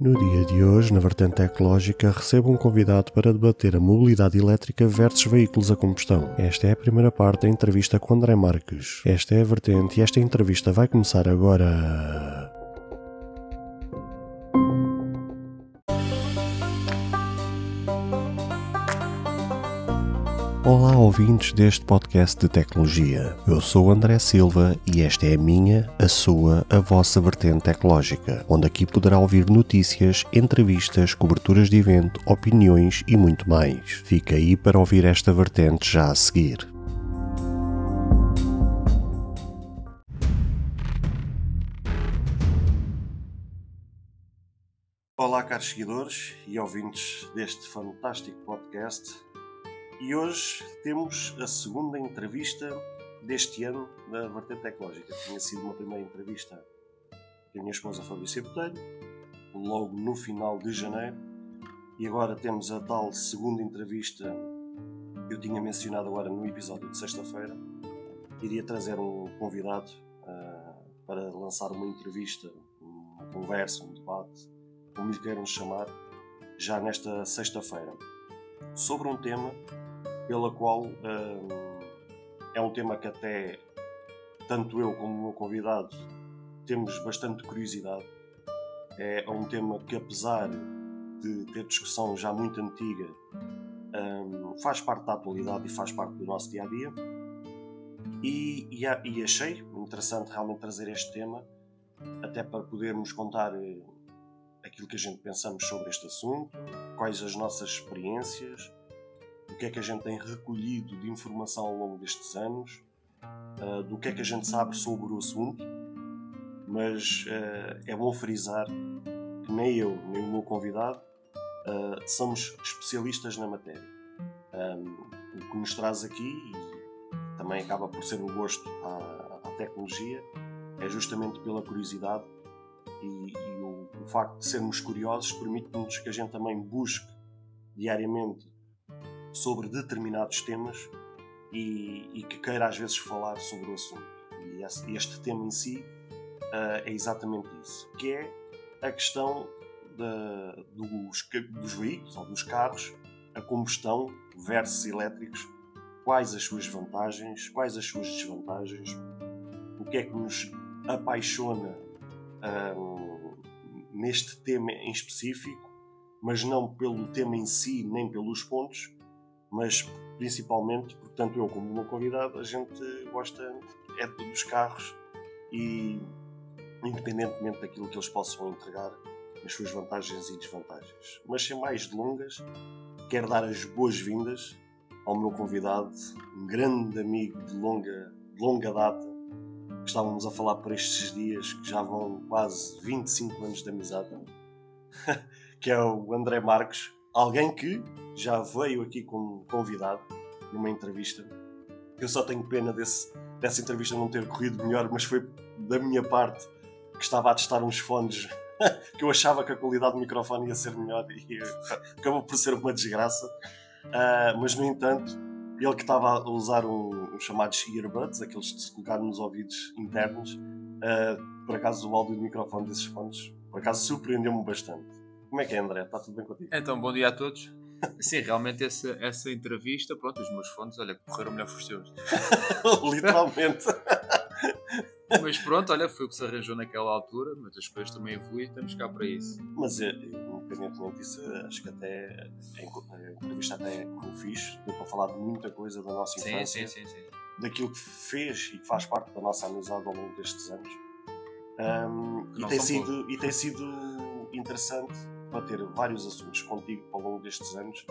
No dia de hoje, na vertente tecnológica, recebo um convidado para debater a mobilidade elétrica versus veículos a combustão. Esta é a primeira parte da entrevista com André Marques. Esta é a vertente e esta entrevista vai começar agora. Ouvintes deste podcast de tecnologia. Eu sou André Silva e esta é a minha, a sua, a vossa vertente tecnológica, onde aqui poderá ouvir notícias, entrevistas, coberturas de evento, opiniões e muito mais. Fica aí para ouvir esta vertente já a seguir. Olá, caros seguidores e ouvintes deste fantástico podcast. E hoje temos a segunda entrevista deste ano da Vertente Tecnológica. Tinha sido uma primeira entrevista que a minha esposa Fabrícia Botelho, logo no final de janeiro. E agora temos a tal segunda entrevista que eu tinha mencionado agora no episódio de sexta-feira. Iria trazer um convidado uh, para lançar uma entrevista, uma conversa, um debate, como lhe queiram chamar, já nesta sexta-feira, sobre um tema pela qual hum, é um tema que até tanto eu como o meu convidado temos bastante curiosidade. É um tema que, apesar de ter discussão já muito antiga, hum, faz parte da atualidade e faz parte do nosso dia a dia. E, e, e achei interessante realmente trazer este tema, até para podermos contar eh, aquilo que a gente pensamos sobre este assunto, quais as nossas experiências do que é que a gente tem recolhido de informação ao longo destes anos, uh, do que é que a gente sabe sobre o assunto, mas uh, é bom frisar que nem eu, nem o meu convidado uh, somos especialistas na matéria. Um, o que nos traz aqui, e também acaba por ser um gosto à, à tecnologia, é justamente pela curiosidade e, e o, o, facto de sermos curiosos permite-nos que a gente também busque diariamente sobre determinados temas e, e, que queira às vezes falar sobre o assunto. E este tema em si uh, é exatamente isso, que é a questão de, dos, dos veículos ou dos carros a combustão versus elétricos, quais as suas vantagens, quais as suas desvantagens, o que é que nos apaixona um, neste tema em específico, mas não pelo tema em si nem pelos pontos, mas principalmente, portanto, eu como uma convidado, a gente gosta é dos carros e independentemente daquilo que eles possam entregar, as suas vantagens e desvantagens. Mas sem mais delongas, quero dar as boas-vindas ao meu convidado, um grande amigo de longa, de longa data, que estávamos a falar por estes dias, que já vão quase 25 anos de amizade, que é o André Marques, alguém que já veio aqui como convidado numa entrevista. Eu só tenho pena desse, dessa entrevista não ter corrido melhor, mas foi da minha parte que estava a testar uns fones que eu achava que a qualidade do microfone ia ser melhor e acabou por ser uma desgraça. Uh, mas, no entanto, ele que estava a usar um, um chamados earbuds, aqueles de se colocar nos ouvidos internos, uh, por acaso o áudio do microfone desses fones, por acaso surpreendeu-me bastante. Como é que é, André? Está tudo bem contigo? Então, bom dia a todos. Sim, realmente essa, essa entrevista, pronto, os meus fones, olha, correram melhor que os teus. Literalmente. mas pronto, olha, foi o que se arranjou naquela altura, mas as coisas também evoluem e estamos cá para isso. Mas, eh, independentemente disso, acho que até a entrevista até foi fixe, deu para falar de muita coisa da nossa infância. Sim, sim, sim, sim. Daquilo que fez e que faz parte da nossa amizade ao longo destes anos. Um, e, tem sido, e tem sido interessante para ter vários assuntos contigo ao longo destes anos,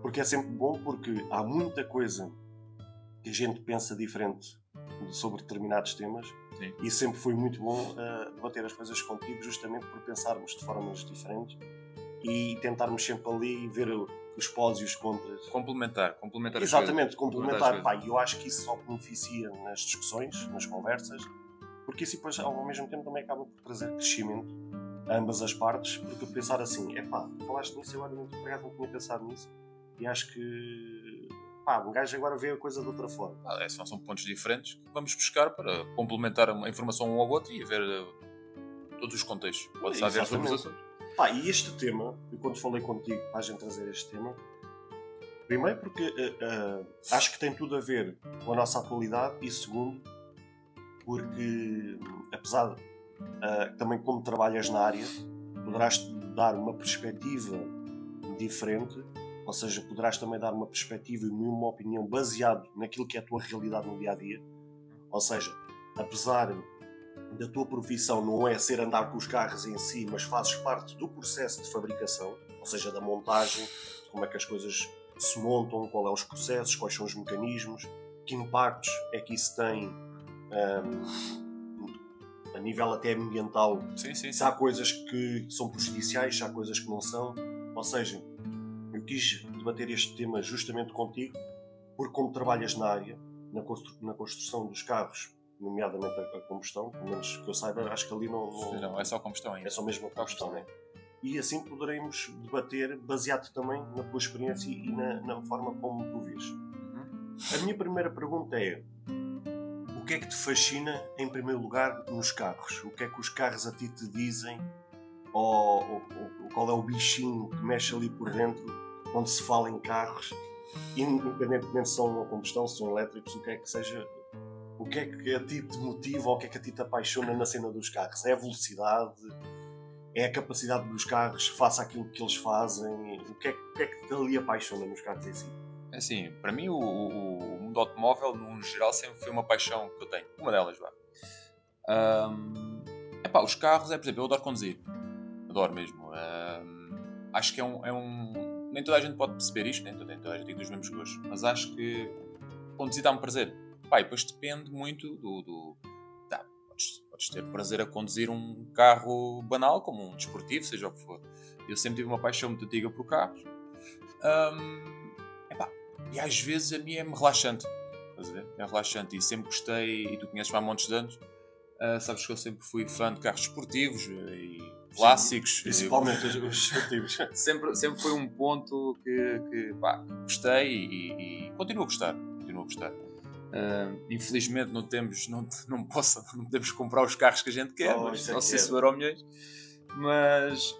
porque é sempre bom porque há muita coisa que a gente pensa diferente sobre determinados temas Sim. e sempre foi muito bom uh, debater as coisas contigo justamente por pensarmos de formas diferentes e tentarmos sempre ali ver os pós e os contras. Complementar, complementar Exatamente, complementar. Pá, eu acho que isso só beneficia nas discussões, nas conversas, porque isso depois ao mesmo tempo também acaba por trazer crescimento ambas as partes, porque pensar assim, é pá, falaste nisso, eu não, não tinha pensado nisso, e acho que pá, um gajo agora vê a coisa de outra forma. Ah, é, são, são pontos diferentes que vamos buscar para complementar a informação um ao outro e ver uh, todos os contextos. Pode ser haver Pá, e este tema, eu quando falei contigo para a gente trazer este tema, primeiro porque uh, uh, acho que tem tudo a ver com a nossa atualidade e segundo, porque apesar de uh, também como trabalhas na área, poderás dar uma perspectiva diferente, ou seja, poderás também dar uma perspectiva e uma opinião baseado naquilo que é a tua realidade no dia a dia. Ou seja, apesar da tua profissão não é ser andar com os carros em si, mas fazes parte do processo de fabricação, ou seja, da montagem, como é que as coisas se montam, quais são os processos, quais são os mecanismos, que impactos é que isso tem um, a nível até ambiental. Sim, sim, se há coisas que são prejudiciais, se há coisas que não são. Ou seja, eu quis debater este tema justamente contigo, porque como trabalhas na área, na, constru na construção dos carros nomeadamente a, a, combustão, pelo menos que eu saiba, acho que ali não. Não, não é só combustão ainda. É só mesmo a combustão, né? E assim poderemos debater baseado também na tua experiência e na, na forma como tu vês. Uhum. A minha primeira pergunta é: o que é que te fascina, em primeiro lugar, nos carros? O que é que os carros a ti te dizem? Ou, ou, ou qual é o bichinho que mexe ali por dentro quando se fala em carros? Independentemente se são a combustão, se são elétricos, o que é que seja, o que é que a ti te motiva ou o que é que a ti te apaixona na cena dos carros? É a velocidade? É a capacidade dos carros face àquilo que eles fazem? O que é, o que, é que te ali apaixona nos carros em si? É assim, para mim o, o, mundo automóvel, no geral, sempre foi uma paixão que eu tenho. Uma delas, vá. Um, epá, os carros, é, por exemplo, eu adoro conduzir. Adoro mesmo. Um, acho que é um, é um, Nem toda a gente pode perceber isto, nem toda, a gente tem dos mesmos gostos, mas acho que conduzir dá-me prazer Pá, e depois depende muito do. do tá, podes, podes, ter prazer a conduzir um carro banal, como um desportivo, seja o que for. Eu sempre tive uma paixão muito antiga por carros. Um, e às vezes a mim é-me relaxante. Estás a ver? É relaxante e sempre gostei, e tu conheces-me há montes de anos. Uh, sabes que eu sempre fui fã de carros esportivos e clássicos. Sim, principalmente os esportivos. sempre, sempre foi um ponto que, que pá, gostei e, e, continuo a gostar. Continuo a gostar. Uh, infelizmente não temos, não, não, posso, não podemos comprar os carros que a gente quer, oh, mas, é ou se isso milhões. Mas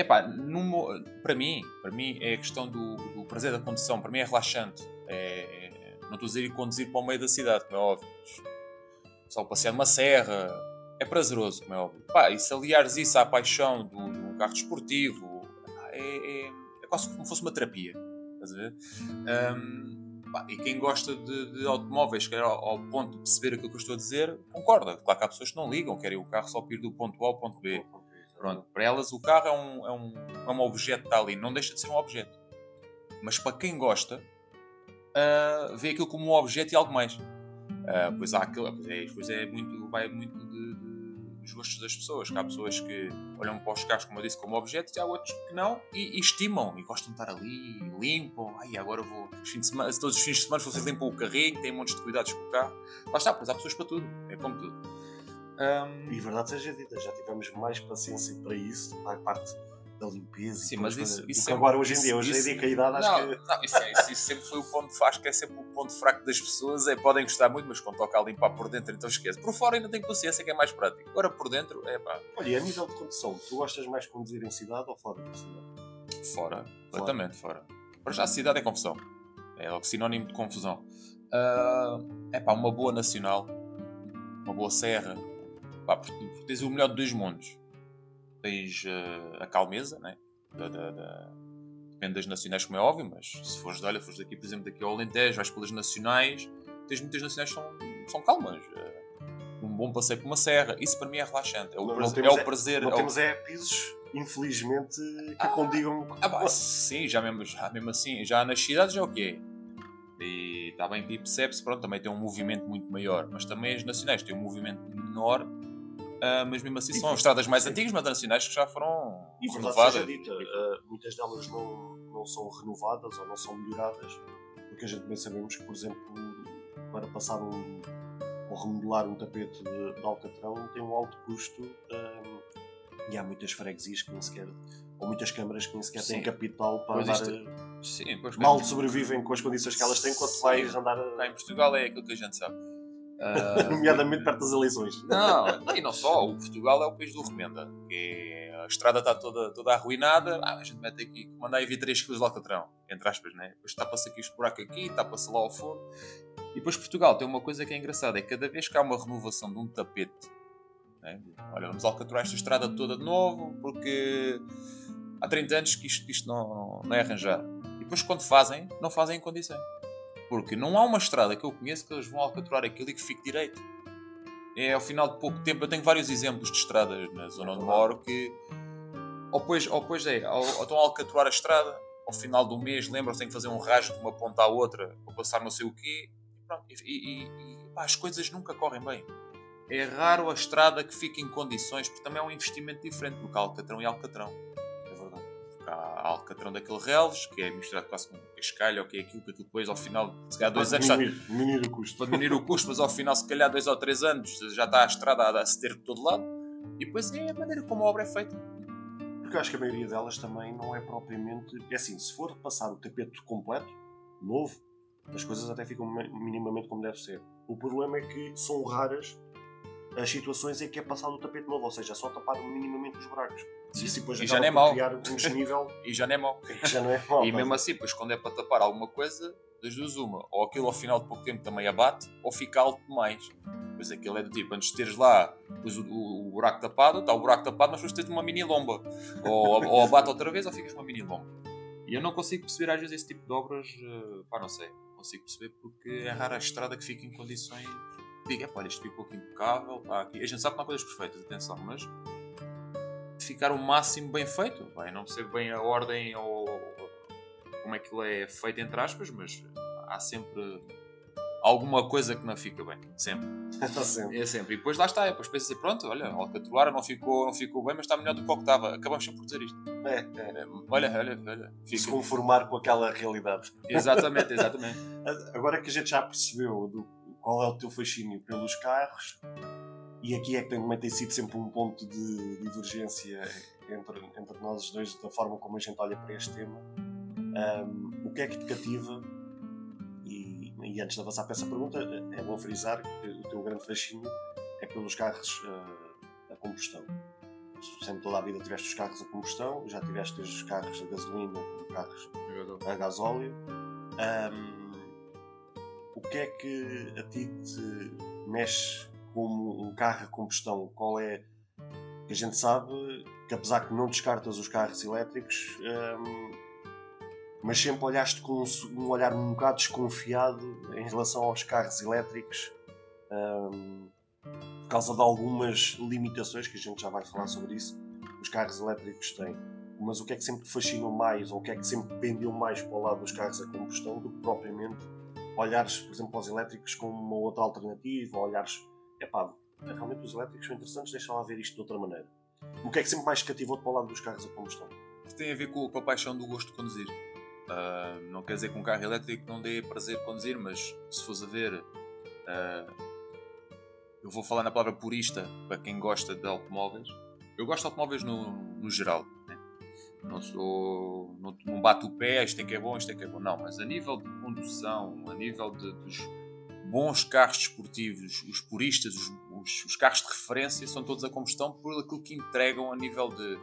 é pá, para mim, para mim é a questão do, do, prazer da condução, para mim é relaxante. É, é, não estou a dizer ir conduzir para o meio da cidade, como é óbvio. Só passear numa serra é prazeroso, como é óbvio. Pá, e se aliares isso à paixão de um carro desportivo, é, é, é, quase como se fosse uma terapia. Estás a ver? Um, e quem gosta de, de automóveis, quer ao, ao, ponto de perceber aquilo que eu estou a dizer, concorda. Claro que há pessoas que não ligam, querem o carro só para ir do ponto A ao ponto B. Pronto, para elas o carro é um, é um, é um objeto que está ali, não deixa de ser um objeto. Mas para quem gosta, uh, vê aquilo como um objeto e algo mais. Uh, pois há aquilo, pois é, pois é muito, vai muito de, de os gostos das pessoas. Que há pessoas que olham para os carros, como eu disse, como objetos, e há outros que não, e, e estimam, e gostam de estar ali, limpam. Ai, agora vou. Os fins de semana, todos os fins de semana vocês limpam o carrinho, têm um monte de cuidados com o carro. Lá está, pois há pessoas para tudo, é como tudo. Um... E verdade seja dita, já tivemos mais paciência para isso, para a parte da limpeza Sim, mas isso, isso sempre, agora hoje em dia, hoje em dia que a idade acho não, que. Não, isso, é, isso, isso, sempre foi o ponto acho que é sempre o ponto fraco das pessoas, é podem gostar muito, mas quando toca a limpar por dentro, então esquece. Por fora ainda tem consciência que é mais prático. Agora por dentro, é pá. Olha, e a nível de condução, tu gostas mais de conduzir em cidade ou fora da cidade? Fora, completamente fora. Para já a cidade é confusão. É logo sinónimo de confusão. Uh, é pá, uma boa nacional, uma boa serra, pá, porque tens o melhor de dois mundos. Tens uh, a calmeza, né? Da, da, da... Depende das nacionais, como é óbvio, mas se fores de olha, fores daqui, por exemplo, daqui ao Alentejo, vais pelas nacionais, tens muitas nacionais que são, são calmas. Eh, um bom passeio por uma serra, isso para mim é relaxante. É o, não, prazer, não é o prazer. Não é o... temos é pisos, infelizmente, que ah, condigam. Ah, bah, sim, já mesmo, já mesmo assim, já nas cidades é o quê? E está bem que percebe-se, pronto, também tem um movimento muito maior, mas também as nacionais têm um movimento menor Uh, mas mesmo assim são estradas mais antigas, mas nacionais que já foram e renovadas. Dita, uh, muitas delas não, não são renovadas ou não são melhoradas, porque a gente bem sabemos que, por exemplo, para passar um ou remodelar um tapete de, de alcatrão tem um alto custo uh, e há muitas freguesias que nem sequer ou muitas câmaras que nem sequer Sim. têm capital para andar. Isto... Sim, mal sobrevivem com as condições que elas têm quando vais andar. Cá em Portugal é aquilo que a gente sabe Uh, Nomeadamente perto das eleições. Não, e não só. O Portugal é o país do remenda. É, a estrada está toda, toda arruinada. Ah, a gente mete aqui, mandar vir 3 kg de alcatrão. Entre aspas, né? Depois tapa-se aqui este buraco aqui, tapa-se lá ao fundo. E depois Portugal tem uma coisa que é engraçada: é que cada vez que há uma renovação de um tapete, né? olha, vamos alcaturar esta estrada toda de novo, porque há 30 anos que isto, isto não, não é arranjado. E depois, quando fazem, não fazem em condições. Porque não há uma estrada que eu conheço que eles vão alcaturar aquilo e que fique direito. É ao final de pouco tempo. Eu tenho vários exemplos de estradas na zona onde moro que. Ou pois, ou pois é, ou, ou estão a alcaturar a estrada, ao final do mês lembram-se que têm que fazer um rasgo de uma ponta à outra para passar não sei o quê. E, e, e pá, as coisas nunca correm bem. É raro a estrada que fique em condições, porque também é um investimento diferente, porque há alcatrão e alcatrão há alcatrão daquele reles, que é misturado quase com cascalho, ou que é aquilo que depois ao final, se calhar dois anos. Diminuir, está, diminuir o custo. Para diminuir o custo, mas ao final, se calhar dois ou três anos, já está a estrada a ceder de todo lado. E depois é a maneira como a obra é feita. Porque eu acho que a maioria delas também não é propriamente. É assim, se for passar o tapete completo, novo, as coisas até ficam minimamente como deve ser. O problema é que são raras as situações em que é passado o tapete novo, ou seja, só tapar minimamente os buracos. Isso depois e já não é mau. criar um desnível. e já não é mau. já não é mau. E mesmo assim, pois quando é para tapar alguma coisa, das duas uma. Ou aquilo ao final de pouco tempo também abate, ou fica alto demais. Pois aquilo é do tipo, antes de teres lá pois o, o, o, buraco tapado, está o buraco tapado, mas depois tens uma mini lomba. Ou, ou abate outra vez, ou ficas uma mini lomba. E eu não consigo perceber às vezes esse tipo de obras, uh, pá, não sei. Consigo perceber porque é rara a estrada que fica em condições diga, pá, isto ficou aqui impecável, está aqui. A gente sabe que não há coisas perfeitas, atenção, mas ficar o máximo bem feito. Bem, não percebo bem a ordem ou como é que ele é feito, entre aspas, mas há sempre alguma coisa que não fica bem. Sempre. sempre. É sempre. E depois lá está. Depois pensa assim, pronto, olha, a alcatroara não ficou, não ficou bem, mas está melhor do que o que estava. Acabamos sempre por dizer isto. É, é. Olha, olha, olha. Fica... Se conformar com aquela realidade. Exatamente, exatamente. Agora que a gente já percebeu do qual é o teu fascínio pelos carros, e aqui é que também tem sido sempre um ponto de divergência entre, entre nós os dois, da forma como a gente olha para este tema. Um, o que é que te cativa? E, e, antes de avançar para essa pergunta, é bom frisar que o teu grande fascínio é pelos carros uh, a combustão. Sempre toda a vida tiveste os carros a combustão, já tiveste os carros a gasolina, carros a gasóleo. Um, o que é que a ti te mexe como um carro a combustão? Qual é. que a gente sabe que, apesar que não descartas os carros elétricos, hum, mas sempre olhaste com um, olhar um bocado desconfiado em relação aos carros elétricos. Hum, por causa de algumas limitações que a gente já vai falar sobre isso, os carros elétricos têm. Mas o que é que sempre te fascinou mais, ou o que é que sempre pendeu mais para o lado dos carros a combustão do que propriamente olhares, por exemplo, para os elétricos como uma outra alternativa, ou olhares, epá, realmente os elétricos são interessantes, deixa lá ver isto de outra maneira. O que é que sempre mais cativou para o lado dos carros a combustão? Tem a ver com, com a paixão do gosto de conduzir. Uh, não quer dizer que um carro elétrico não dê prazer de conduzir, mas se fores a ver, uh, eu vou falar na palavra purista para quem gosta de automóveis. Eu gosto de automóveis no, no geral. Não sou. Não, não bato o pé, isto é que é bom, isto é que é bom. Não, mas a nível de condução, a nível de, dos bons carros desportivos, os puristas, os, os, os, carros de referência, são todos a combustão por aquilo que entregam a nível de.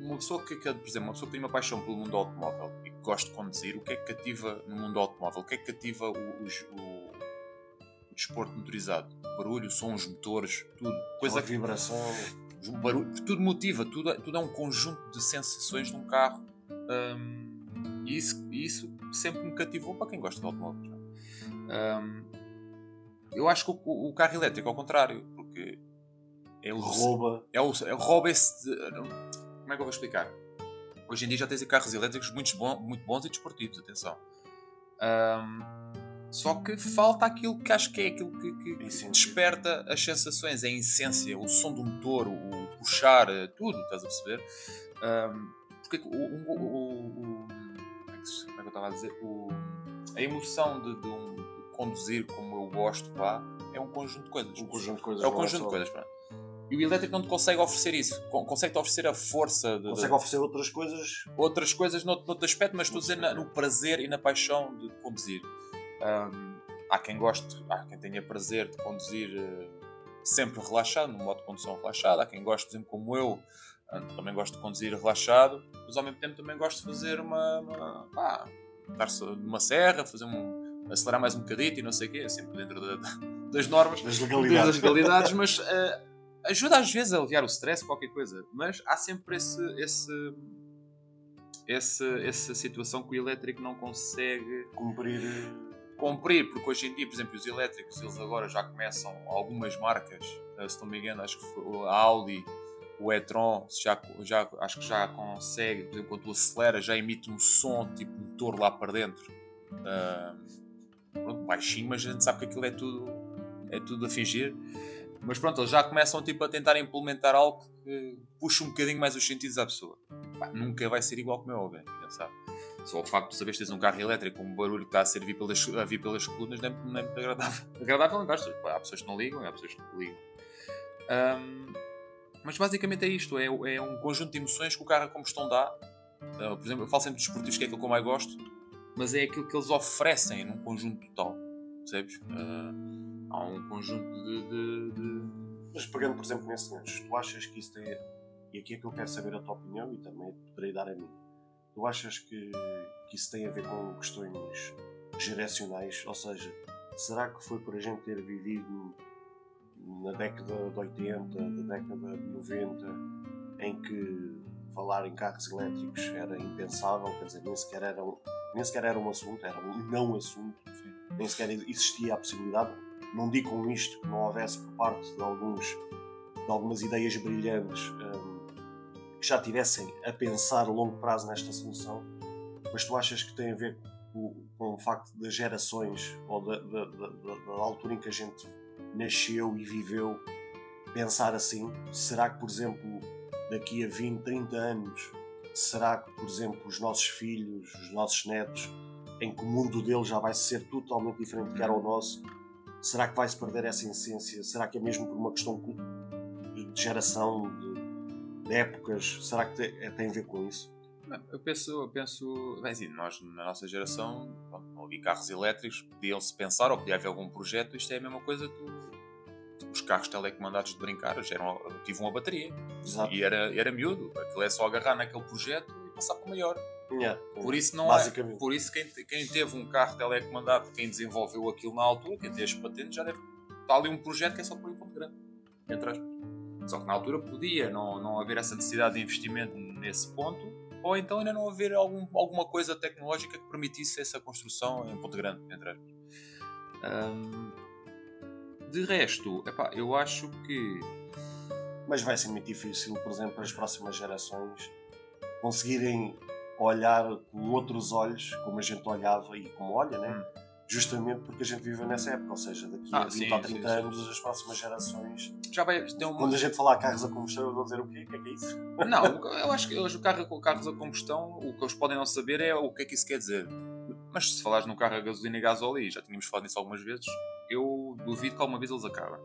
Uma pessoa que, por exemplo, uma pessoa que tem uma paixão pelo mundo automóvel e que gosta de conduzir, o que é que cativa no mundo automóvel? O que é que cativa o, o, o desporto motorizado? O barulho, som, os motores, tudo. Coisa a vibração. Um barulho, tudo motiva, tudo, é, tudo é um conjunto de sensações de um carro. Um, e isso, isso sempre me cativou para quem gosta de automóveis. Um, eu acho que o, o, carro elétrico, ao contrário, porque é o rouba. É o, é o rouba esse. De, como é que eu vou explicar? Hoje em dia já tens carros elétricos muito, bom, muito bons e desportivos, atenção. Um, só que falta aquilo que acho que é aquilo que, que desperta as sensações, é a essência, o som do motor, o puxar, tudo, estás a perceber? Um, porque o, o, o, como, é que, como é que eu estava a dizer? a emoção de, de um conduzir como eu gosto, pá, é um conjunto de coisas. Um conjunto de coisas. É um conjunto de coisas, pá. E o elétrico não te consegue oferecer isso. Consegue-te oferecer a força. De, consegue de... oferecer outras coisas. Outras coisas noutro, noutro aspecto, mas estou a dizer no prazer e na paixão de conduzir. Um, há quem goste, há quem tenha prazer de conduzir uh, sempre relaxado, no modo de condução relaxado, há quem goste, por exemplo, como eu, uh, também gosto de conduzir relaxado, mas ao mesmo tempo também gosto de fazer uma. uma pá, estar numa serra, fazer um. acelerar mais um bocadito e não sei o quê, sempre dentro da, das normas, das legalidades, das legalidades mas uh, ajuda às vezes a aliviar o stress, qualquer coisa, mas há sempre esse. esse essa, essa situação que o elétrico não consegue cumprir cumprir, porque hoje em dia, por exemplo, os elétricos, eles agora já começam, algumas marcas, eh, se não me engano, acho que a Audi, o e-tron, já, já, acho que já consegue, por exemplo, quando tu acelera, já emite um som tipo motor lá para dentro. Uh, pronto, baixinho, mas a gente sabe que aquilo é tudo, é tudo a fingir. Mas pronto, eles já começam tipo, a tentar implementar algo que puxa um bocadinho mais os sentidos à pessoa. Nunca vai ser igual como é óbvio, sabe? Só o facto de saberes tens um carro elétrico com um barulho que está a, servir pelas, a vir pelas colunas não é, não é agradável. Agradável não gosto. Há pessoas que não ligam, há pessoas que ligam. Um, mas basicamente é isto: é, é, um conjunto de emoções que o carro a combustão dá. Uh, por exemplo, eu falo sempre dos esportivos, que é aquilo que eu mais gosto, mas é aquilo que eles oferecem num conjunto total. Percebes? Uh, há um conjunto de, de, de, Mas pegando, por exemplo, nesse gancho, tu achas que isso tem. E aqui é que eu quero saber a tua opinião e também poderei dar a minha Tu achas que, que isso tem a ver com questões geracionais? Ou seja, será que foi por a gente ter vivido na década de 80, na década de 90, em que falar em carros elétricos era impensável, quer dizer, nem sequer era, nem sequer era um assunto, era um não assunto, nem sequer existia a possibilidade. Não digo com isto que não houvesse por parte de, alguns, de algumas ideias brilhantes. Que já tivessem a pensar a longo prazo nesta solução, mas tu achas que tem a ver com, com o facto das gerações ou da, da, da, da, altura em que a gente nasceu e viveu pensar assim? Será que, por exemplo, daqui a 20, 30 anos, será que, por exemplo, os nossos filhos, os nossos netos, em que o mundo deles já vai ser totalmente diferente do que era o nosso, será que vai-se perder essa essência? Será que é mesmo por uma questão de geração, épocas, será que tem, é, tem a ver com isso? Eu penso, eu penso bem, assim, nós na nossa geração não havia carros elétricos, podiam-se pensar ou podia haver algum projeto, isto é a mesma coisa que os carros telecomandados de brincar, eram, tive uma bateria Exato. e era, era miúdo, aquilo é só agarrar naquele projeto e passar para o maior. Yeah, por isso não é, por isso quem, quem teve um carro telecomandado, quem desenvolveu aquilo na altura, quem teve as patentes, já deve estar ali um projeto que é só por um ponto grande, entre aspas. Só que na altura podia não, não haver essa necessidade de investimento nesse ponto, ou então ainda não haver algum, alguma coisa tecnológica que permitisse essa construção em Ponte Grande, entre aspas. De resto, epá, eu acho que. Mas vai ser muito difícil, por exemplo, para as próximas gerações conseguirem olhar com outros olhos, como a gente olhava e como olha, né? Hum justamente porque a gente vive nessa época, ou seja, daqui a ah, 20 sim, ou 30 sim, anos, sim. as próximas gerações. Já vai ter. Quando a gente falar carros a combustão, eu vou dizer o quê? O que é que é isso? Não, eu acho que hoje o carro, carros a combustão, o que eles podem não saber é o que é que isso quer dizer. Mas se falares num carro a gasolina e gasóleo, já tínhamos falado nisso algumas vezes, eu duvido que alguma vez eles acabem.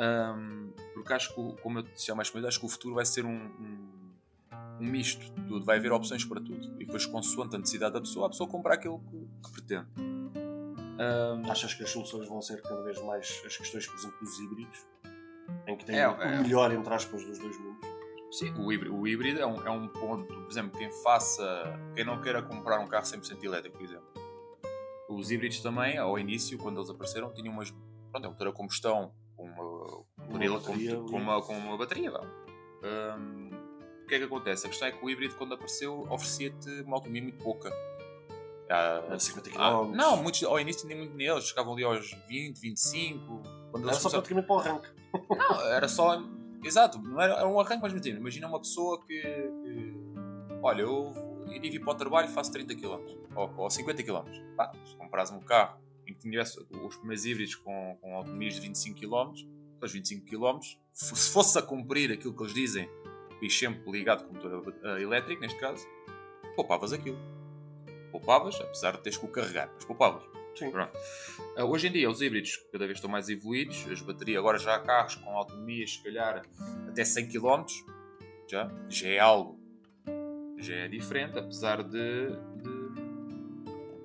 Um, porque acho que, como eu disse há mais coisa, acho que o futuro vai ser um, um, um misto de tudo. Vai haver opções para tudo. E depois, consoante a necessidade da pessoa, a pessoa compra aquilo que, que pretende. Um, Achas que as soluções vão ser cada vez mais as questões, por exemplo, dos híbridos? Em que tem é, o é, melhor, entre aspas, dos dois mundos? Sim, o híbrido, o híbrido é, um, é um ponto, por exemplo, quem faça, quem não queira comprar um carro 100% elétrico, por exemplo. Os híbridos também, ao início, quando eles apareceram, tinham umas, pronto, é um motor a combustão com uma, uma, bateria, com, com, uma, com uma bateria. Um, o que é que acontece? A questão é que o híbrido, quando apareceu, oferecia-te uma autonomia muito pouca ah, 50 km. Não, muitos, ao início nem muito neles, chegavam ali aos 20, 25. Quando era só praticamente para o arranque. Não, era só. Exato, não era, era um arranque, mas imagina, imagina uma pessoa que, que. Olha, eu iria vir para o trabalho e faço 30 km ou, ou 50 km. Pá, se compras um carro em que tivesse os primeiros híbridos com, com autonomias de 25 km, os 25 km, se fosse a cumprir aquilo que eles dizem, e sempre ligado com motor elétrico, neste caso, poupavas aquilo poupavas, apesar de teres que o carregar, mas poupavas. Sim. Uh, hoje em dia, os híbridos cada vez estão mais evoluídos. As baterias, agora já há carros com autonomias, se calhar até 100 km, já, já é algo, já é diferente, apesar de, de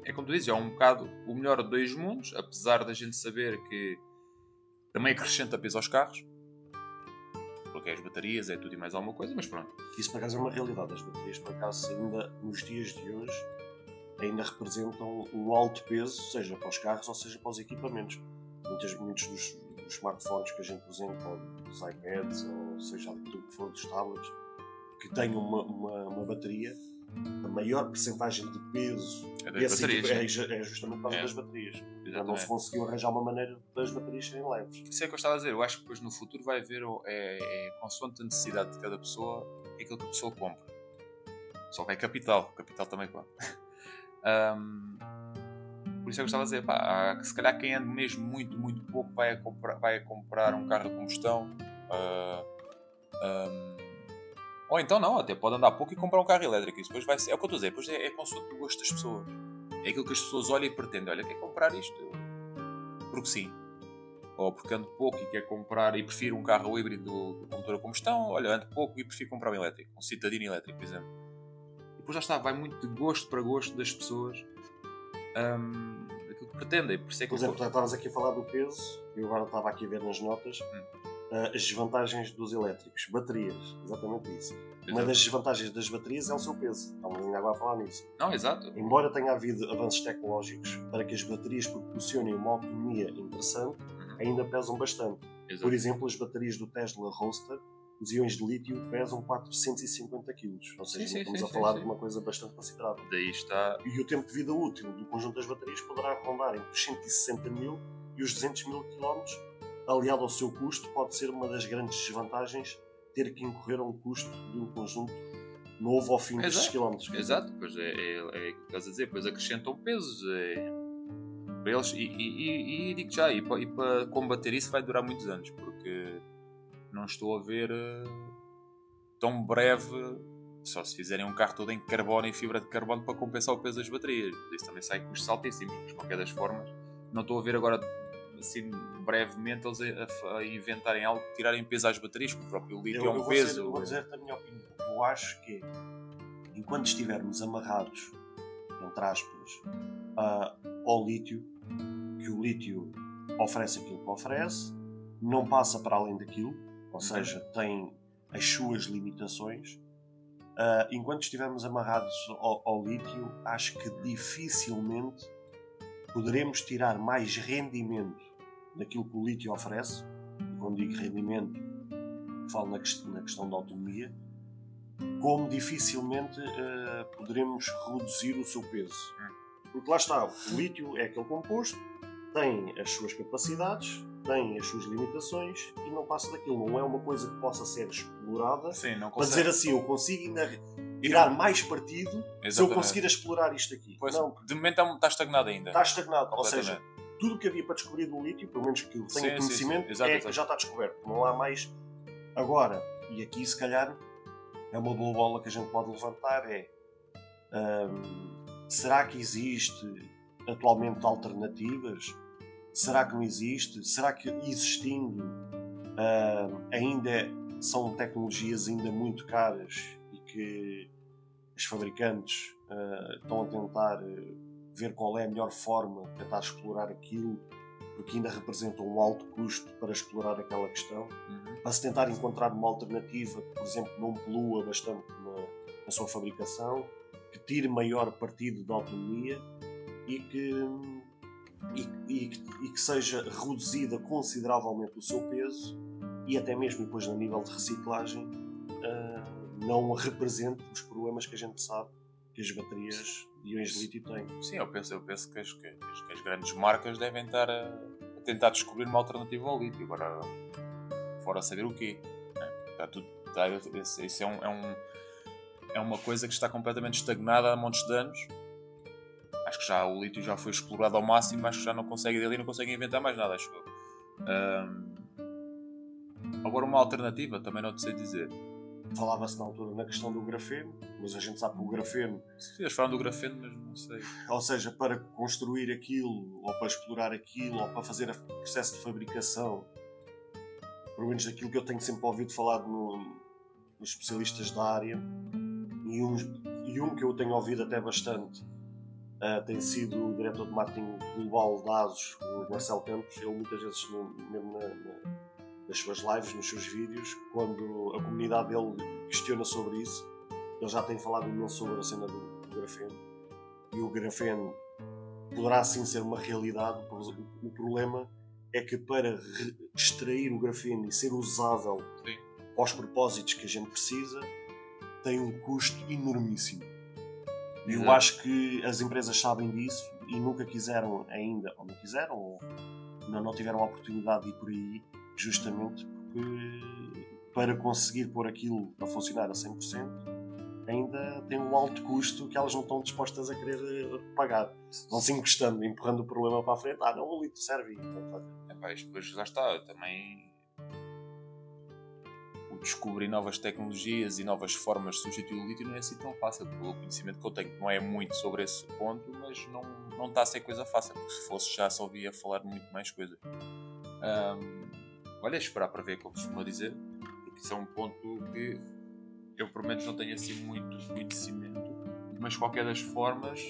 é como tu dizes, é um bocado o melhor de dois mundos, apesar da gente saber que também acrescenta peso aos carros. Porque é as baterias, é tudo e mais alguma coisa, mas pronto. Isso por acaso é uma realidade. As baterias, por acaso, ainda nos dias de hoje, ainda representam um alto peso, seja para os carros ou seja para os equipamentos. Muitos, muitos dos, dos smartphones que a gente apresenta, ou dos iPads, ou seja, do que for dos tablets, que têm uma, uma, uma bateria, a maior percentagem de peso é, das baterias, é, é, justamente por causa é. das baterias. Não se conseguiu arranjar uma maneira das baterias serem leves. Isso é o que eu estava a dizer. Eu acho que depois no futuro vai haver, é, é consoante a necessidade de cada pessoa, é aquilo que a pessoa compra. Só que é capital. Capital também conta. um, por isso é eu estava a dizer, pá, se calhar quem anda mesmo muito, muito pouco vai a comprar, vai a comprar um carro de combustão. Uh, ah, um, ou então não, até pode andar pouco e comprar um carro elétrico. Depois vai ser. É o que eu estou a dizer, depois é, é consulta do gosto das pessoas. É aquilo que as pessoas olham e pretendem. Olha, quer comprar isto? Porque sim. Ou porque ando pouco e quer comprar e prefiro um carro híbrido com motor a combustão. Olha, ando pouco e prefiro comprar um elétrico. Um citadino elétrico, por exemplo. E depois já está, vai muito de gosto para gosto das pessoas. Um, aquilo que pretendem. Por, isso é que por exemplo, eu... estavas aqui a falar do peso. Eu agora estava aqui a ver nas notas. Hum uh, as desvantagens dos elétricos. Baterias, exatamente isso. Exato. Uma das desvantagens das baterias é o seu peso. Estamos ainda agora a falar nisso. Não, exato. Embora tenha havido avanços tecnológicos para que as baterias proporcionem uma autonomia interessante, uhum. ainda pesam bastante. Exato. Por exemplo, as baterias do Tesla Roadster, os íons de lítio pesam 450 kg. Ou seja, sim, sim, estamos sim, a falar de uma coisa bastante considerável. Daí está. E o tempo de vida útil do conjunto das baterias poderá rondar entre os 160 mil e os 200 mil quilómetros aliado ao seu custo, pode ser uma das grandes desvantagens ter que incorrer a um custo de um conjunto novo ao fim Exato. destes quilómetros. Exato, pois é, é, é, o que estás a dizer, pois acrescentam pesos é, para eles e, e, e, e digo já, e para, e para, combater isso vai durar muitos anos, porque não estou a ver uh, tão breve só se fizerem um carro todo em carbono e fibra de carbono para compensar o peso das baterias. Isso também sai custos altíssimos, mas de qualquer das formas, não estou a ver agora assim, brevemente, eles a, a inventarem algo, tirarem peso às baterias, porque o próprio lítio é um peso. eu vou dizer a minha opinião. Eu acho que enquanto estivermos amarrados, entre aspas, ao lítio, que o lítio oferece aquilo que oferece, não passa para além daquilo, ou seja, tem as suas limitações. Uh, enquanto estivermos amarrados ao, ao lítio, acho que dificilmente poderemos tirar mais rendimento daquilo que o lítio oferece, e quando digo rendimento, falo na, questão, na questão da autonomia, como dificilmente uh, poderemos reduzir o seu peso. Porque lá está, o lítio é aquele composto, tem as suas capacidades, tem as suas limitações e não passa daquilo. Não é uma coisa que possa ser explorada Sim, para dizer assim, eu consigo ainda tirar mais partido Exatamente. se eu conseguir explorar isto aqui. Pois, não. De momento está estagnado ainda. Está estagnado, ou seja, tudo o que havia para descobrir do lítio, pelo menos que eu tenha sim, conhecimento, sim, sim. Exato, é, exato. já está descoberto. Não há mais. Agora, e aqui se calhar é uma boa bola que a gente pode levantar, é hum, será que existe atualmente alternativas? Será que não existe? Será que existindo hum, ainda são tecnologias ainda muito caras e que os fabricantes uh, estão a tentar uh, ver qual é a melhor forma de tentar explorar aquilo, porque ainda representa um alto custo para explorar aquela questão, uhum. para se tentar encontrar uma alternativa que, por exemplo, não polua bastante na, na sua fabricação, que tire maior partido da autonomia e que, e, e, e que seja reduzida consideravelmente o seu peso e até mesmo depois a nível de reciclagem uh, não represente os problemas que a gente sabe que as baterias de íons de lítio têm. Sim, eu penso, eu penso que, as, que, que as grandes marcas devem estar a, a, tentar descobrir uma alternativa ao lítio. Agora, fora saber o quê. Né? Está tudo, está, esse, esse é, um, é, um, é uma coisa que está completamente estagnada há montes de anos. Acho que já o lítio já foi explorado ao máximo, acho que já não consegue dali, não consegue inventar mais nada, acho eu. Um, agora uma alternativa, também não te sei dizer Falava-se na altura na questão do grafeno, mas a gente sabe que o grafeno. Sim, eles falam do grafeno, mas não sei. Ou seja, para construir aquilo, ou para explorar aquilo, ou para fazer o processo de fabricação, pelo menos daquilo que eu tenho sempre ouvido falar no, nos especialistas da área, e um, e um que eu tenho ouvido até bastante uh, tem sido o diretor de marketing global da ASUS, o Marcelo Campos. Ele muitas vezes, mesmo na, na, nas suas lives, nos seus vídeos, quando a comunidade dele questiona sobre isso, ele já tem falado imenso sobre a cena do, do grafeno. E o grafeno poderá sim ser uma realidade. O, o problema é que para extrair o grafeno e ser usável sim. aos propósitos que a gente precisa, tem um custo enormíssimo. E eu acho que as empresas sabem disso e nunca quiseram ainda, ou não quiseram, ou não, não tiveram a oportunidade de ir por aí, justamente porque para conseguir pôr aquilo a funcionar a 100%, ainda tem um alto custo que elas não estão dispostas a querer eh, pagar. Vão se encostando, empurrando o problema para a frente. Ah, não, o litro serve. É pá, depois já está. Também descobrir novas tecnologias e novas formas de substituir o lítio não é assim tão fácil. Pelo conhecimento que eu tenho, não é muito sobre esse ponto, mas não, não está a ser coisa fácil, porque se fosse já só ouvia falar muito mais coisas. Um, olha, esperar para ver, como costuma dizer, porque isso é um ponto que eu, pelo menos, não tenho assim muito conhecimento, mas, qualquer das formas,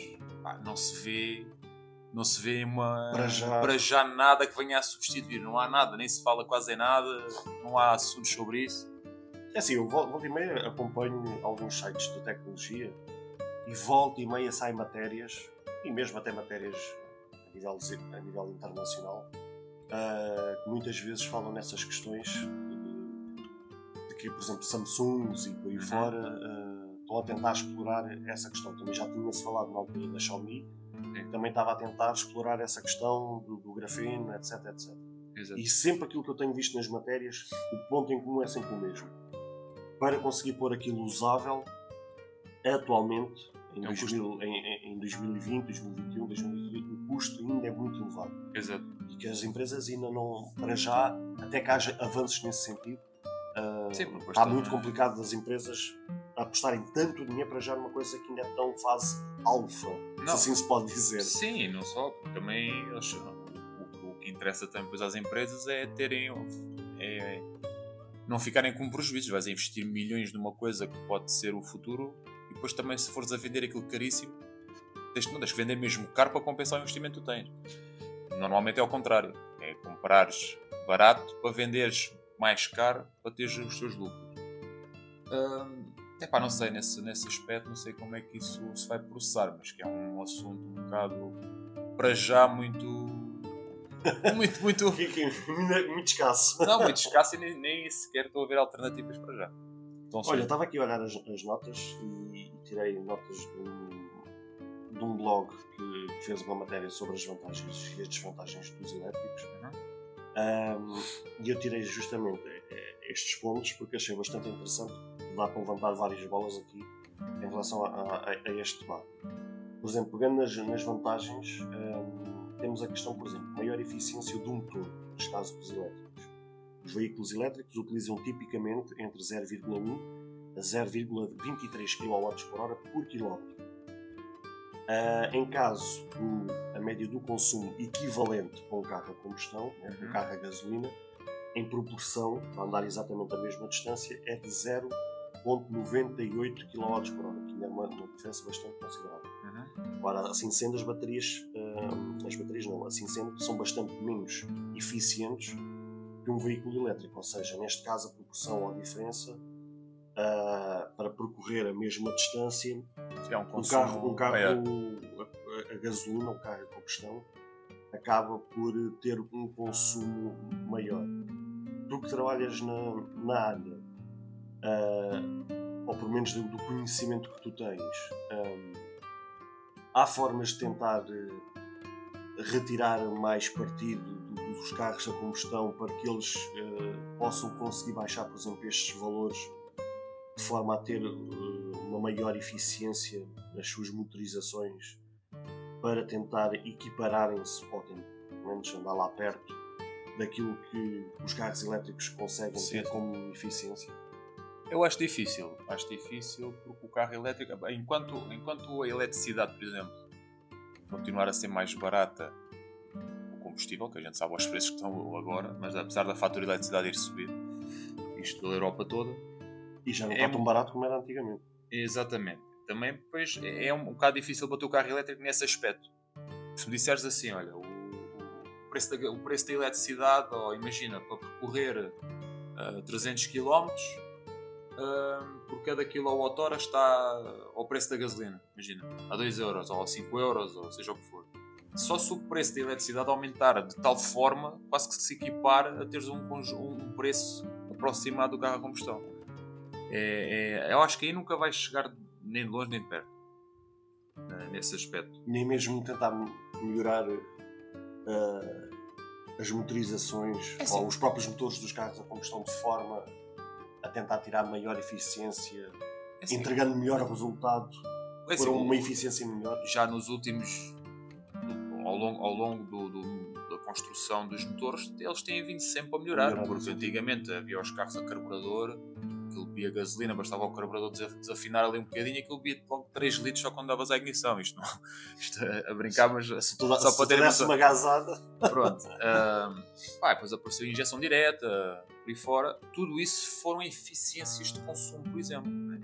pá, não se vê não se vê uma para já. para já. nada que venha a substituir, não há nada, nem se fala quase em nada, não há assuntos sobre isso. É assim, eu volta e meia acompanho alguns sites de tecnologia e volta e meia saem matérias, e mesmo até matérias a nível, a nível internacional, uh, que muitas vezes falam nessas questões de, de que, por exemplo, Samsungs e por aí uhum. fora uh, estão a tentar explorar essa questão. Também já tinha-se falado na altura da Xiaomi, que também estava a tentar explorar essa questão do, do grafeno, etc, etc. Exato. E sempre aquilo que eu tenho visto nas matérias, o ponto em comum é sempre o mesmo para conseguir pôr aquilo usável atualmente em, é 2000, em, em 2020, 2021, 2022, o custo ainda é muito elevado. Exato. E que as empresas ainda não, para já, até que haja avanços nesse sentido, uh, Sim, está muito complicado das empresas apostarem tanto dinheiro para já numa coisa que ainda é tão fase alfa, se assim se pode dizer. Sim, não só, também eles, o, o, que interessa também às empresas é terem. É, não ficarem com prejuízos. Vais investir milhões numa coisa que pode ser o futuro e depois também, se fores a vender aquilo caríssimo, tens, não, tens que vender mesmo caro para compensar o investimento que tens. Normalmente é o contrário: é comprares barato para venderes mais caro para teres os teus lucros. Hum, epá, não sei, nesse, nesse aspecto, não sei como é que isso se vai processar, mas que é um assunto um bocado, para já, muito muito, muito. muito escasso. Não, muito escasso e nem, nem sequer estou a ver alternativas para já. Então, Olha, eu estava aqui a olhar as, as notas e, e, tirei notas de um, de um blog que, que, fez uma matéria sobre as vantagens e as desvantagens dos elétricos. Uhum. Um, e eu tirei justamente eh, estes pontos porque achei bastante interessante. Dá para levantar várias bolas aqui em relação a, a, a este debate. Por exemplo, pegando nas, nas vantagens. Um, temos a questão, por exemplo, maior eficiência do motor, nos casos dos elétricos. Os veículos elétricos utilizam tipicamente entre 0,1 a 0,23 kW por quilómetro. Uh, em caso do, a média do consumo equivalente para um carro a combustão, né, um uhum. carro a gasolina, em proporção, para andar exatamente a mesma distância, é de 0,98 kW por hora, que ainda é uma, uma diferença bastante considerável. Uhum. Agora, assim sendo, as baterias, as baterias não, assim sendo, são bastante menos eficientes que um veículo elétrico, ou seja, neste caso a proporção ou a diferença uh, para percorrer a mesma distância, é um, um carro, um carro a, a, gasolina, um carro a combustão, acaba por ter um consumo maior. Tu que trabalhas na, na área, uh, ou pelo menos do, do, conhecimento que tu tens, um, há formas de tentar eh, retirar mais partido dos carros a combustão para que eles uh, possam conseguir baixar, por exemplo, estes valores de forma a ter uh, uma maior eficiência nas suas motorizações para tentar equipararem-se, ou pelo menos andar lá perto daquilo que os carros elétricos conseguem Sim. ter como eficiência? Eu acho difícil. Acho difícil porque o carro elétrico, enquanto, enquanto a eletricidade, por exemplo, continuar a ser mais barata o combustível, que a gente sabe os preços que estão agora, mas apesar da fatura de eletricidade ir subir, isto pela Europa toda. E já não é, está tão barato como era antigamente. Exatamente. também depois é um, um bocado difícil bater o carro elétrico nesse aspecto. Se me disseres assim, olha, o, o, preço, da, o preço da eletricidade, ou imagina, para percorrer uh, 300 km, uh, por cada quilowatt-hora está ao preço da gasolina, imagina, a 2 euros, ou a 5 euros, ou seja o que for. Só se o preço da eletricidade aumentar de tal forma, quase que se equipar a teres um, um preço aproximado do carro a combustão. É, é, eu acho que aí nunca vai chegar nem de longe nem de perto uh, nesse aspecto. Nem mesmo tentar melhorar uh, as motorizações é ou os próprios motores dos carros a combustão de forma a tentar tirar maior eficiência, é entregando melhor resultado é por uma eficiência melhor. Já nos últimos, ao longo, ao longo do, do, da construção dos motores, eles têm vindo sempre a melhorar, melhorar porque antigamente havia os carros a carburador aquilo bebia gasolina, bastava o carburador desafinar ali um bocadinho, aquilo bebia logo 3 litros só quando davas a ignição. Isto, não, isto a, a brincar, mas se tu, só se para ter uma, uma gasada. Pronto. Uh, pá, depois apareceu a injeção direta, por aí fora. Tudo isso foram eficiências de consumo, por exemplo. Né?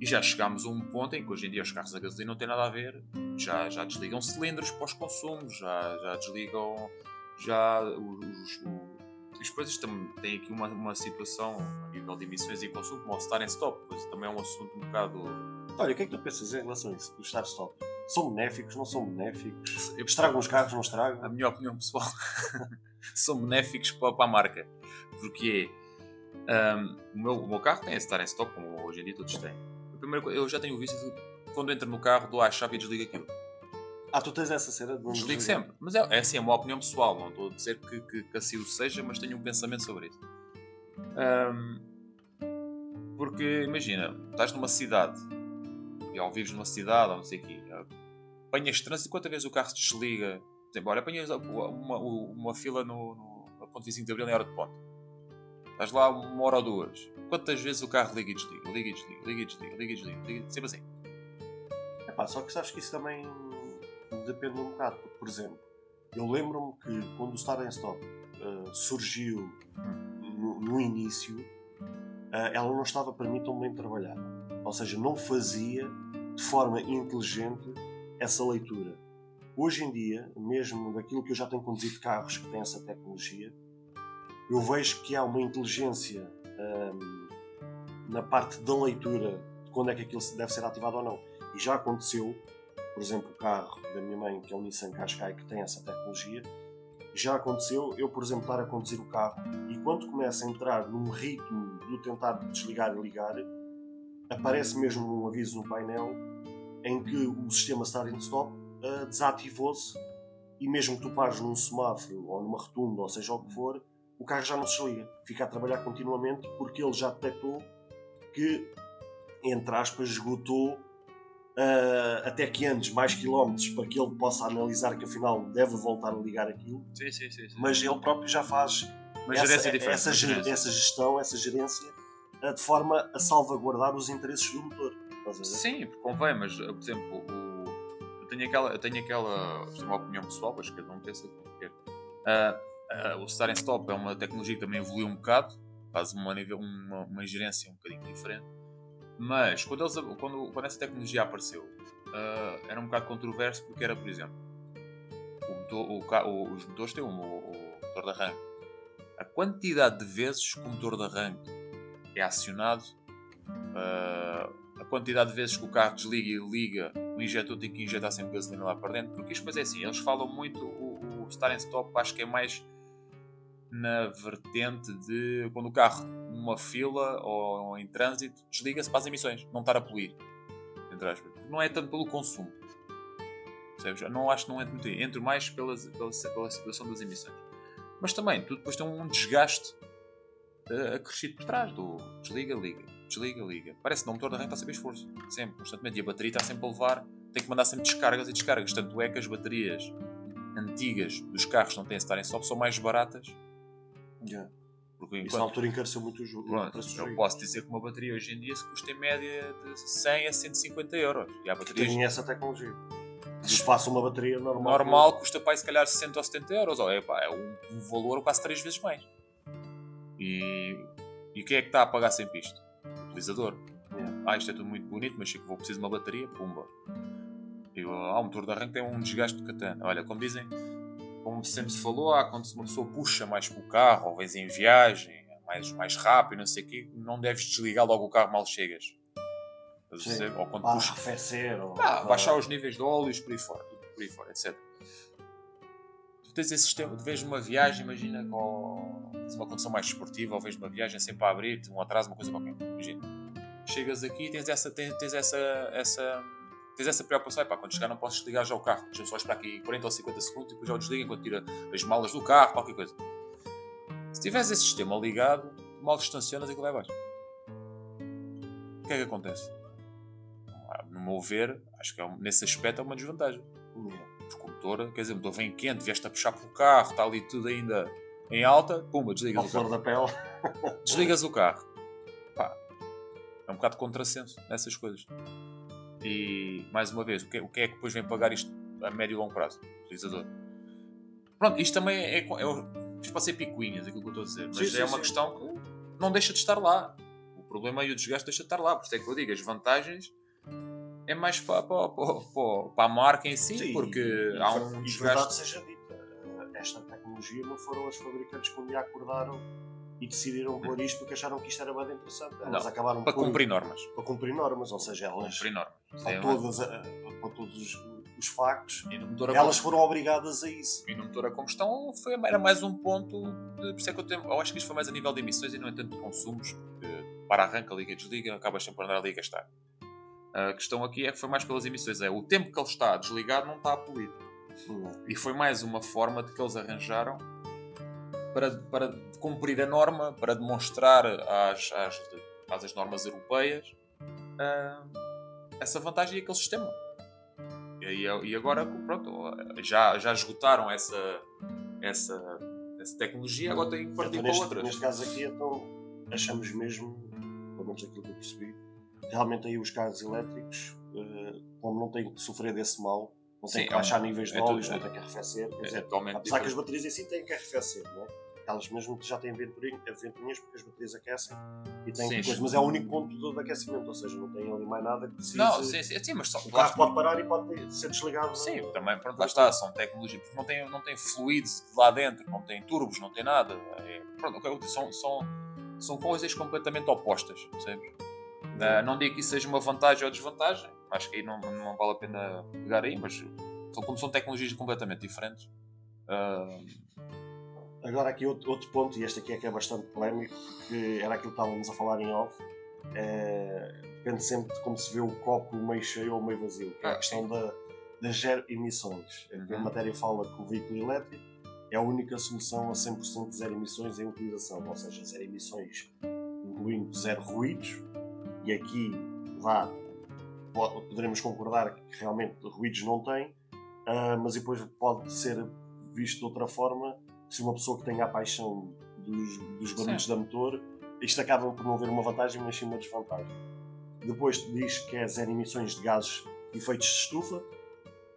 E já chegámos a um ponto em que hoje em dia os carros a gasolina não têm nada a ver, já, já desligam cilindros pós-consumo, já, já desligam já os, os depois também tem aqui uma, uma situação a nível de emissões e consumo, como o Star Stop, pois também é um assunto um bocado. Olha, o que é que tu pensas em relação a isso, do Star Stop? São benéficos, não são benéficos? Estragam os carros, não estragam? A minha opinião pessoal, são benéficos para, para a marca. Porque um, o, meu, o meu carro tem Star Stop, como hoje em dia todos têm. Primeiro, eu já tenho visto quando entro no carro, dou à chave e desligo aquilo. Ah, tu tens essa cena de Desligo sempre. Mas é, é assim, é uma opinião pessoal. Não estou a dizer que, que, que assim o seja, mas tenho um pensamento sobre isso. Porque, imagina, estás numa cidade, ou vives numa cidade, ou não sei o quê, apanhas trânsito e quantas vezes o carro se desliga? Por exemplo, olha, apanhas uma, uma, uma fila no, no, no ponto 25 de Abril em hora de ponto. Estás lá uma hora ou duas. Quantas vezes o carro liga e desliga, liga e desliga, liga e desliga, liga e desliga, liga, sempre assim. Epá, só que sabes que isso também depende um bocado. Porque, por exemplo, eu lembro-me que quando o Star Stop uh, surgiu no, no início, uh, ela não estava para mim tão bem trabalhada. Ou seja, não fazia de forma inteligente essa leitura. Hoje em dia, mesmo daquilo que eu já tenho conduzido carros que têm essa tecnologia, eu vejo que há uma inteligência um, na parte da leitura de quando é que aquilo deve ser ativado ou não. E já aconteceu por exemplo, o carro da minha mãe, que é um Nissan Qashqai, que tem essa tecnologia, já aconteceu eu, por exemplo, estar a conduzir o carro e quando começa a entrar num ritmo de tentar desligar e ligar, aparece mesmo um aviso no painel em que o sistema Starting Stop uh, desativou-se e mesmo que tu pares num semáforo ou numa rotunda, ou seja o que for, o carro já não se desliga. Fica a trabalhar continuamente porque ele já detectou que, entre aspas, esgotou uh, até que andes mais quilómetros para que ele possa analisar que afinal deve voltar a ligar aquilo. Sim, sim, sim, sim. Mas ele próprio já faz essa, essa, essa, gestão, essa gerência uh, de forma a salvaguardar os interesses do motor. Sim, convém, mas por exemplo, o, eu tenho aquela, eu tenho aquela, é uma opinião pessoal, mas cada um pensa como quer. Uh, uh, o Start and Stop é uma tecnologia que também evoluiu um bocado, faz uma, uma, uma gerência um bocadinho diferente. Mas quando, eles, quando, quando essa tecnologia apareceu, uh, era um bocado controverso porque era, por exemplo, o motor, o, os motores têm o, o, motor de arranque. A quantidade de vezes que o motor de arranque é acionado, uh, a quantidade de vezes que o carro desliga e liga, o injetor tem que injetar sempre gasolina lá para dentro, porque isto é assim, eles falam muito, o, o Star Stop acho que é mais na vertente de quando o carro numa fila ou em trânsito desliga-se para as emissões, não estar a poluir. Não é tanto pelo consumo. Percebes? Não acho que não entre muito aí. Entro mais pela, pela, pela situação das emissões. Mas também, tu depois tem um desgaste uh, acrescido por trás do desliga, liga, desliga, liga. Parece que o motor da renta está sempre esforço, sempre, constantemente. E a bateria está sempre a levar, tem que mandar sempre descargas e descargas. Tanto é que as baterias antigas dos carros não têm estar em stop são mais baratas Yeah. Porque enquanto... Isso na altura encareceu muito o jogo. Pronto, eu posso dizer que uma bateria hoje em dia se custa em média de 100 a 150 euros. E há baterias... Tem essa tecnologia. Desfaça uma bateria normal. Normal custa para se calhar 60 ou 70 euros. Ou é, pá, é um, um, valor quase 3 vezes mais. E, e quem é que está a pagar sempre isto? O utilizador. Yeah. ah, isto é tudo muito bonito, mas sei que vou precisar de uma bateria, pumba. Digo, ah, o motor de arranque tem um desgaste de katana. Olha, como dizem, como sempre se falou, ah, quando uma pessoa puxa mais com o carro, ou vens em viagem, é mais, mais rápido, não sei o quê, não deves desligar logo o carro mal chegas. Ou quando ah, puxa. Arrefecer, ou... ah, baixar os níveis de óleos por aí fora, por aí fora, etc. Tu tens esse sistema, tu vês uma viagem, imagina, com uma condição mais esportiva, ou vês uma viagem sempre a abrir, um atraso, uma coisa qualquer. Imagina. Chegas aqui e tens essa, tens, tens essa, essa tens essa preocupação, pá, quando chegar não posso desligar já o carro, deixa-me só esperar aqui 40 ou 50 segundos e depois já o desligo enquanto tira as malas do carro, qualquer coisa. Se tiveres esse sistema ligado, mal distancianas e aquilo vai abaixo. O que é que acontece? No meu ver, acho que é nesse aspecto é uma desvantagem. Porque o motor, quer dizer, o motor vem quente, vieste a puxar pelo carro, está ali tudo ainda em alta, pumba, desligas o carro. da pele. desligas o carro. Pá, é um bocado de contrassenso nessas coisas. E, mais uma vez, o que, é, o que é que depois vem pagar isto a médio e longo prazo? O utilizador. Pronto, isto também é, é, é isto pode ser picuinhas, aquilo que eu estou a dizer, mas sim, é uma sim. questão que não deixa de estar lá. O problema e o desgaste deixa de estar lá. Por isso é que eu digo, as vantagens é mais para, para, para, para a marca em si, sim porque e, há um desgaste. verdade seja dita, esta tecnologia não foram os fabricantes que um dia acordaram e decidiram pôr isto porque acharam que isto era bem interessante. Elas não, acabaram para cumprir normas. Para cumprir normas, ou seja, elas. Cumprir normas. Para, todas, para todos os, os factos, elas foram obrigadas a isso. E no motor a combustão foi, era mais um ponto. De, por isso é que eu, tenho, eu acho que isto foi mais a nível de emissões e não é tanto de consumos, porque para arranca, liga, desliga, acabas sempre por andar ali a gastar. A questão aqui é que foi mais pelas emissões. É o tempo que ele está desligado não está. Hum. E foi mais uma forma de que eles arranjaram para, para cumprir a norma, para demonstrar às, às, às normas europeias uh, essa vantagem e aquele sistema. E, e, agora, pronto, já, já esgotaram essa, essa, essa tecnologia, agora têm que partir então, para neste, outras. Neste caso aqui, então, achamos mesmo, pelo menos aquilo que eu percebi, realmente aí os carros elétricos, uh, como não têm que sofrer desse mal, não têm Sim, que baixar é um, níveis de é óleos, não têm que arrefecer. Quer é dizer, apesar que as baterias assim têm que arrefecer, não é? Elas mesmo já têm ventoinhas porque as baterias aquecem e têm sim, coisa, mas é o único ponto do, aquecimento, ou seja, não tem ali mais nada que precise. Não, sim, sim, sim mas só, o carro pode parar e pode ser desligado. Sim, não? também, pronto, lá está, são tecnologias, porque não tem, não tem fluidos lá dentro, não tem turbos, não tem nada. É, pronto, são, são, são coisas completamente opostas, percebes? Uh, não digo que isso seja uma vantagem ou desvantagem, acho que aí não, não vale a pena pegar aí, mas são, como são tecnologias completamente diferentes. Uh, Agora aqui outro, outro ponto, e este aqui é que é bastante polémico, que era aquilo que estávamos a falar em off, é, depende sempre de como se vê o copo meio cheio ou meio vazio, que é a ah, questão da, das zero emissões. É uhum. A matéria fala que o veículo elétrico é a única solução a 100% de zero emissões em utilização, ou seja, zero emissões incluindo zero ruídos, e aqui vá, poderemos concordar que realmente ruídos não tem, uh, mas depois pode ser visto de outra forma se uma pessoa que tenha a paixão dos, dos barulhos da motor, isto acaba por não haver uma vantagem, mas sim uma desvantagem. Depois diz que é zero emissões de gases e efeitos de estufa,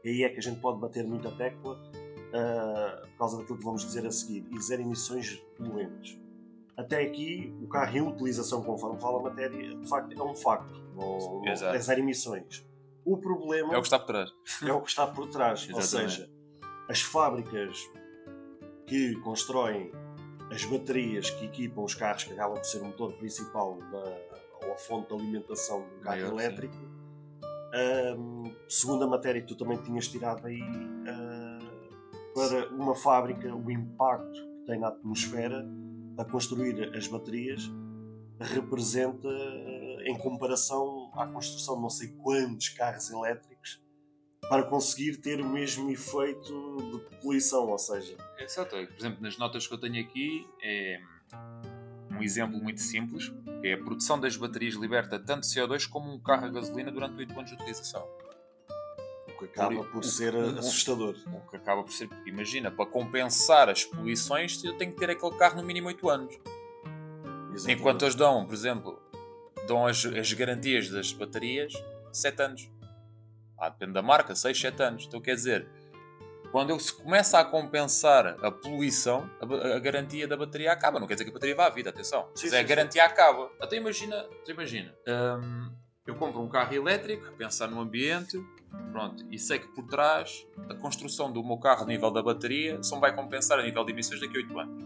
e aí é que a gente pode bater muita tecla uh, por causa daquilo que vamos dizer a seguir, e zero emissões poluentes. Até aqui, o carro em utilização, conforme fala a matéria, de facto é um facto, não, não é zero emissões. O problema é o que está por trás. É o que está por trás, ou seja, as fábricas que constroem as baterias que equipam os carros, que acabam por ser o motor principal da, ou a fonte de alimentação do carro Maior, elétrico. Um, segundo a matéria que tu também tinhas tirado aí, uh, para uma fábrica, o impacto que tem na atmosfera a construir as baterias representa, em comparação à construção de não sei quantos carros elétricos, para conseguir ter o mesmo efeito de poluição, ou seja... Exato. Por exemplo, nas notas que eu tenho aqui, é um exemplo muito simples, que é a produção das baterias liberta tanto CO2 como um carro a gasolina durante 8 anos de utilização. O que acaba por, por ser o, assustador. O que acaba por ser, imagina, para compensar as poluições, eu tenho que ter aquele carro no mínimo 8 anos. Exatamente. Enquanto eles dão, por exemplo, dão as, as garantias das baterias 7 anos. Ah, depende da marca, 6, 7 anos. Então quer dizer, quando se começa a compensar a poluição, a, a, garantia da bateria acaba. Não quer dizer que a bateria vá à vida, atenção. Sim, sim, a garantia sim. acaba. Até imagina, até imagina. Hum, eu compro um carro elétrico, pensar no ambiente, pronto, e sei que por trás a construção do meu carro a nível da bateria só vai compensar a nível de emissões daqui a 8 anos.